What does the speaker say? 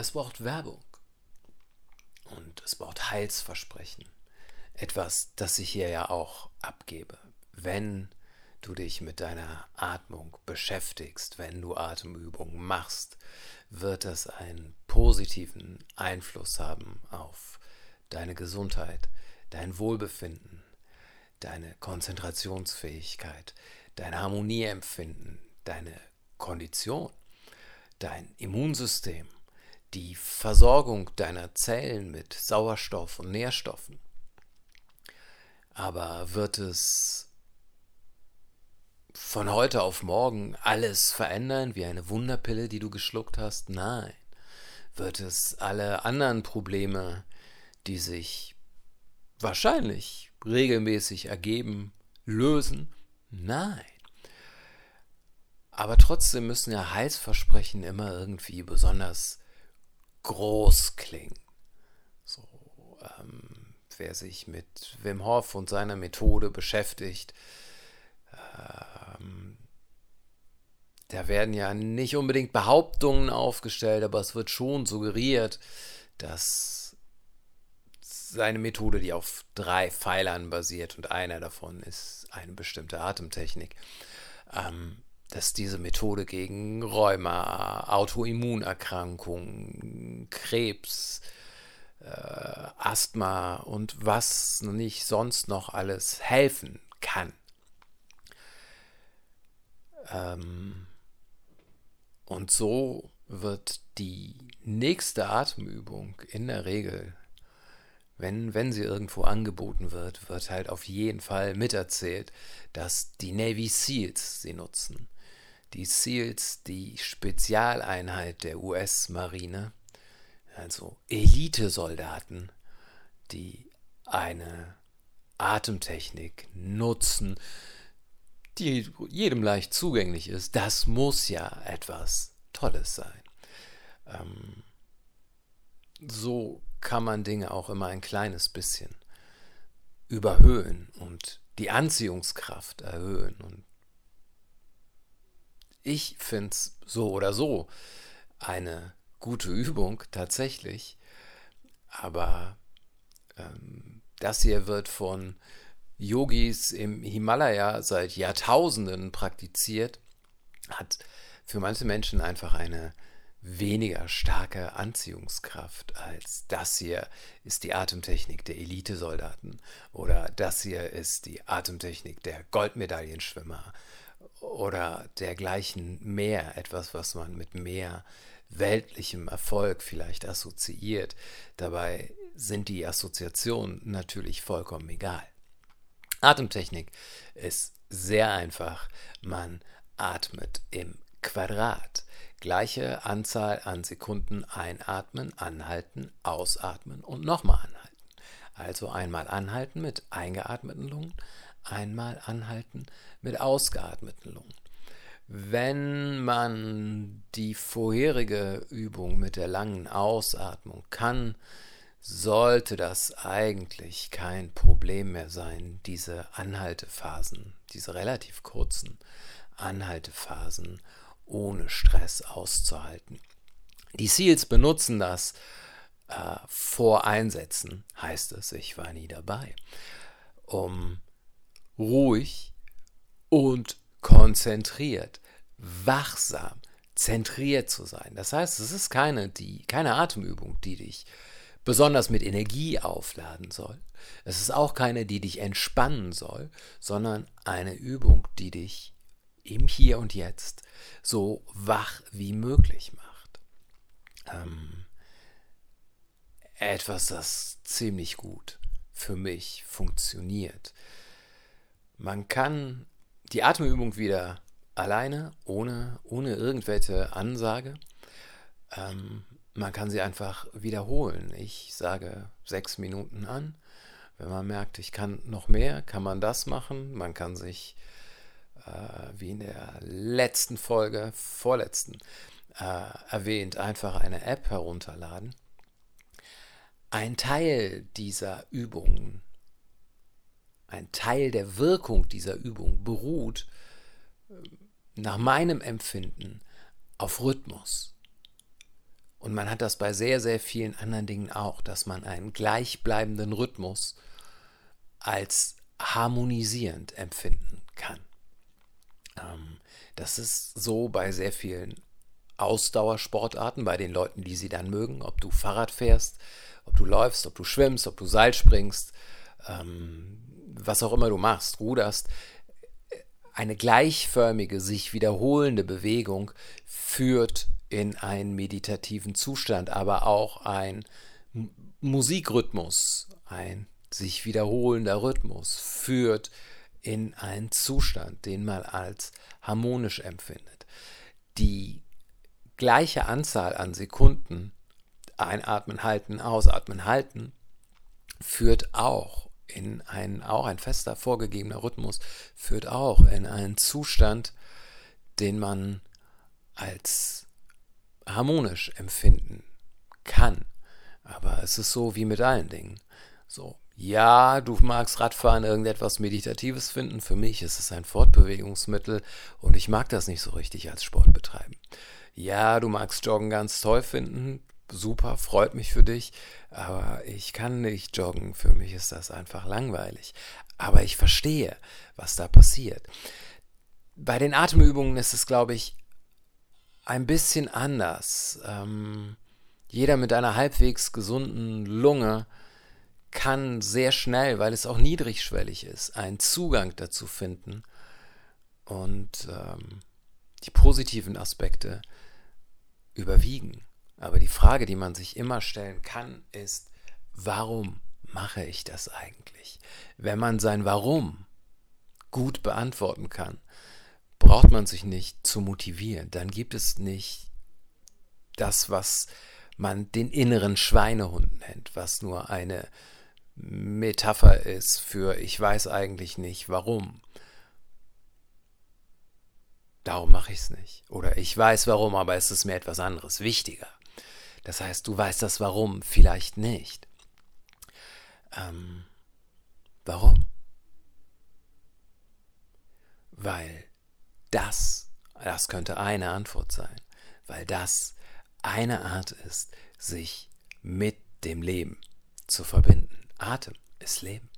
es braucht Werbung. Und es braucht Heilsversprechen. Etwas, das ich hier ja auch abgebe. Wenn du dich mit deiner Atmung beschäftigst, wenn du Atemübungen machst, wird das einen positiven Einfluss haben auf deine Gesundheit, dein Wohlbefinden, deine Konzentrationsfähigkeit, dein Harmonieempfinden, deine Kondition, dein Immunsystem, die Versorgung deiner Zellen mit Sauerstoff und Nährstoffen. Aber wird es von heute auf morgen alles verändern, wie eine Wunderpille, die du geschluckt hast? Nein. Wird es alle anderen Probleme, die sich wahrscheinlich regelmäßig ergeben, lösen? Nein. Aber trotzdem müssen ja Heilsversprechen immer irgendwie besonders groß klingen. So, ähm, wer sich mit Wim Hof und seiner Methode beschäftigt, ähm, da werden ja nicht unbedingt Behauptungen aufgestellt, aber es wird schon suggeriert, dass seine Methode, die auf drei Pfeilern basiert und einer davon ist eine bestimmte Atemtechnik, ähm, dass diese Methode gegen Rheuma, Autoimmunerkrankungen, Krebs, äh, Asthma und was nicht sonst noch alles helfen kann. Ähm, und so wird die nächste Atemübung in der Regel, wenn, wenn sie irgendwo angeboten wird, wird halt auf jeden Fall miterzählt, dass die Navy SEALs sie nutzen. Die SEALs, die Spezialeinheit der US-Marine, also Elitesoldaten, die eine Atemtechnik nutzen, die jedem leicht zugänglich ist, das muss ja etwas Tolles sein. Ähm, so kann man Dinge auch immer ein kleines bisschen überhöhen und die Anziehungskraft erhöhen. Und ich finde es so oder so eine gute Übung tatsächlich, aber ähm, das hier wird von Yogis im Himalaya seit Jahrtausenden praktiziert, hat für manche Menschen einfach eine weniger starke Anziehungskraft als das hier ist die Atemtechnik der Elitesoldaten oder das hier ist die Atemtechnik der Goldmedaillenschwimmer oder dergleichen mehr, etwas, was man mit mehr weltlichem Erfolg vielleicht assoziiert. Dabei sind die Assoziationen natürlich vollkommen egal. Atemtechnik ist sehr einfach. Man atmet im Quadrat. Gleiche Anzahl an Sekunden einatmen, anhalten, ausatmen und nochmal anhalten. Also einmal anhalten mit eingeatmeten Lungen, einmal anhalten mit ausgeatmeten Lungen. Wenn man die vorherige Übung mit der langen Ausatmung kann, sollte das eigentlich kein Problem mehr sein, diese Anhaltephasen, diese relativ kurzen Anhaltephasen ohne Stress auszuhalten. Die SEALs benutzen das äh, vor Einsätzen, heißt es, ich war nie dabei, um ruhig und konzentriert, wachsam, zentriert zu sein. Das heißt, es ist keine, die, keine Atemübung, die dich besonders mit Energie aufladen soll. Es ist auch keine, die dich entspannen soll, sondern eine Übung, die dich im Hier und Jetzt so wach wie möglich macht. Ähm, etwas, das ziemlich gut für mich funktioniert. Man kann die Atemübung wieder alleine, ohne, ohne irgendwelche Ansage, ähm, man kann sie einfach wiederholen. Ich sage sechs Minuten an. Wenn man merkt, ich kann noch mehr, kann man das machen. Man kann sich, äh, wie in der letzten Folge, vorletzten, äh, erwähnt, einfach eine App herunterladen. Ein Teil dieser Übungen, ein Teil der Wirkung dieser Übung beruht nach meinem Empfinden auf Rhythmus. Und man hat das bei sehr, sehr vielen anderen Dingen auch, dass man einen gleichbleibenden Rhythmus als harmonisierend empfinden kann. Ähm, das ist so bei sehr vielen Ausdauersportarten, bei den Leuten, die sie dann mögen, ob du Fahrrad fährst, ob du läufst, ob du schwimmst, ob du Seil springst, ähm, was auch immer du machst, ruderst. Eine gleichförmige, sich wiederholende Bewegung führt in einen meditativen Zustand, aber auch ein Musikrhythmus, ein sich wiederholender Rhythmus führt in einen Zustand, den man als harmonisch empfindet. Die gleiche Anzahl an Sekunden einatmen, halten, ausatmen, halten führt auch in einen, auch ein fester vorgegebener Rhythmus führt auch in einen Zustand, den man als harmonisch empfinden kann. Aber es ist so wie mit allen Dingen. So, ja, du magst Radfahren irgendetwas Meditatives finden. Für mich ist es ein Fortbewegungsmittel und ich mag das nicht so richtig als Sport betreiben. Ja, du magst Joggen ganz toll finden. Super, freut mich für dich. Aber ich kann nicht joggen. Für mich ist das einfach langweilig. Aber ich verstehe, was da passiert. Bei den Atemübungen ist es, glaube ich, ein bisschen anders. Ähm, jeder mit einer halbwegs gesunden Lunge kann sehr schnell, weil es auch niedrigschwellig ist, einen Zugang dazu finden und ähm, die positiven Aspekte überwiegen. Aber die Frage, die man sich immer stellen kann, ist, warum mache ich das eigentlich? Wenn man sein Warum gut beantworten kann, braucht man sich nicht zu motivieren. Dann gibt es nicht das, was man den inneren Schweinehund nennt, was nur eine Metapher ist für ich weiß eigentlich nicht warum. Darum mache ich es nicht. Oder ich weiß warum, aber es ist mir etwas anderes wichtiger. Das heißt, du weißt das Warum vielleicht nicht. Ähm, warum? Weil das, das könnte eine Antwort sein, weil das eine Art ist, sich mit dem Leben zu verbinden. Atem ist Leben.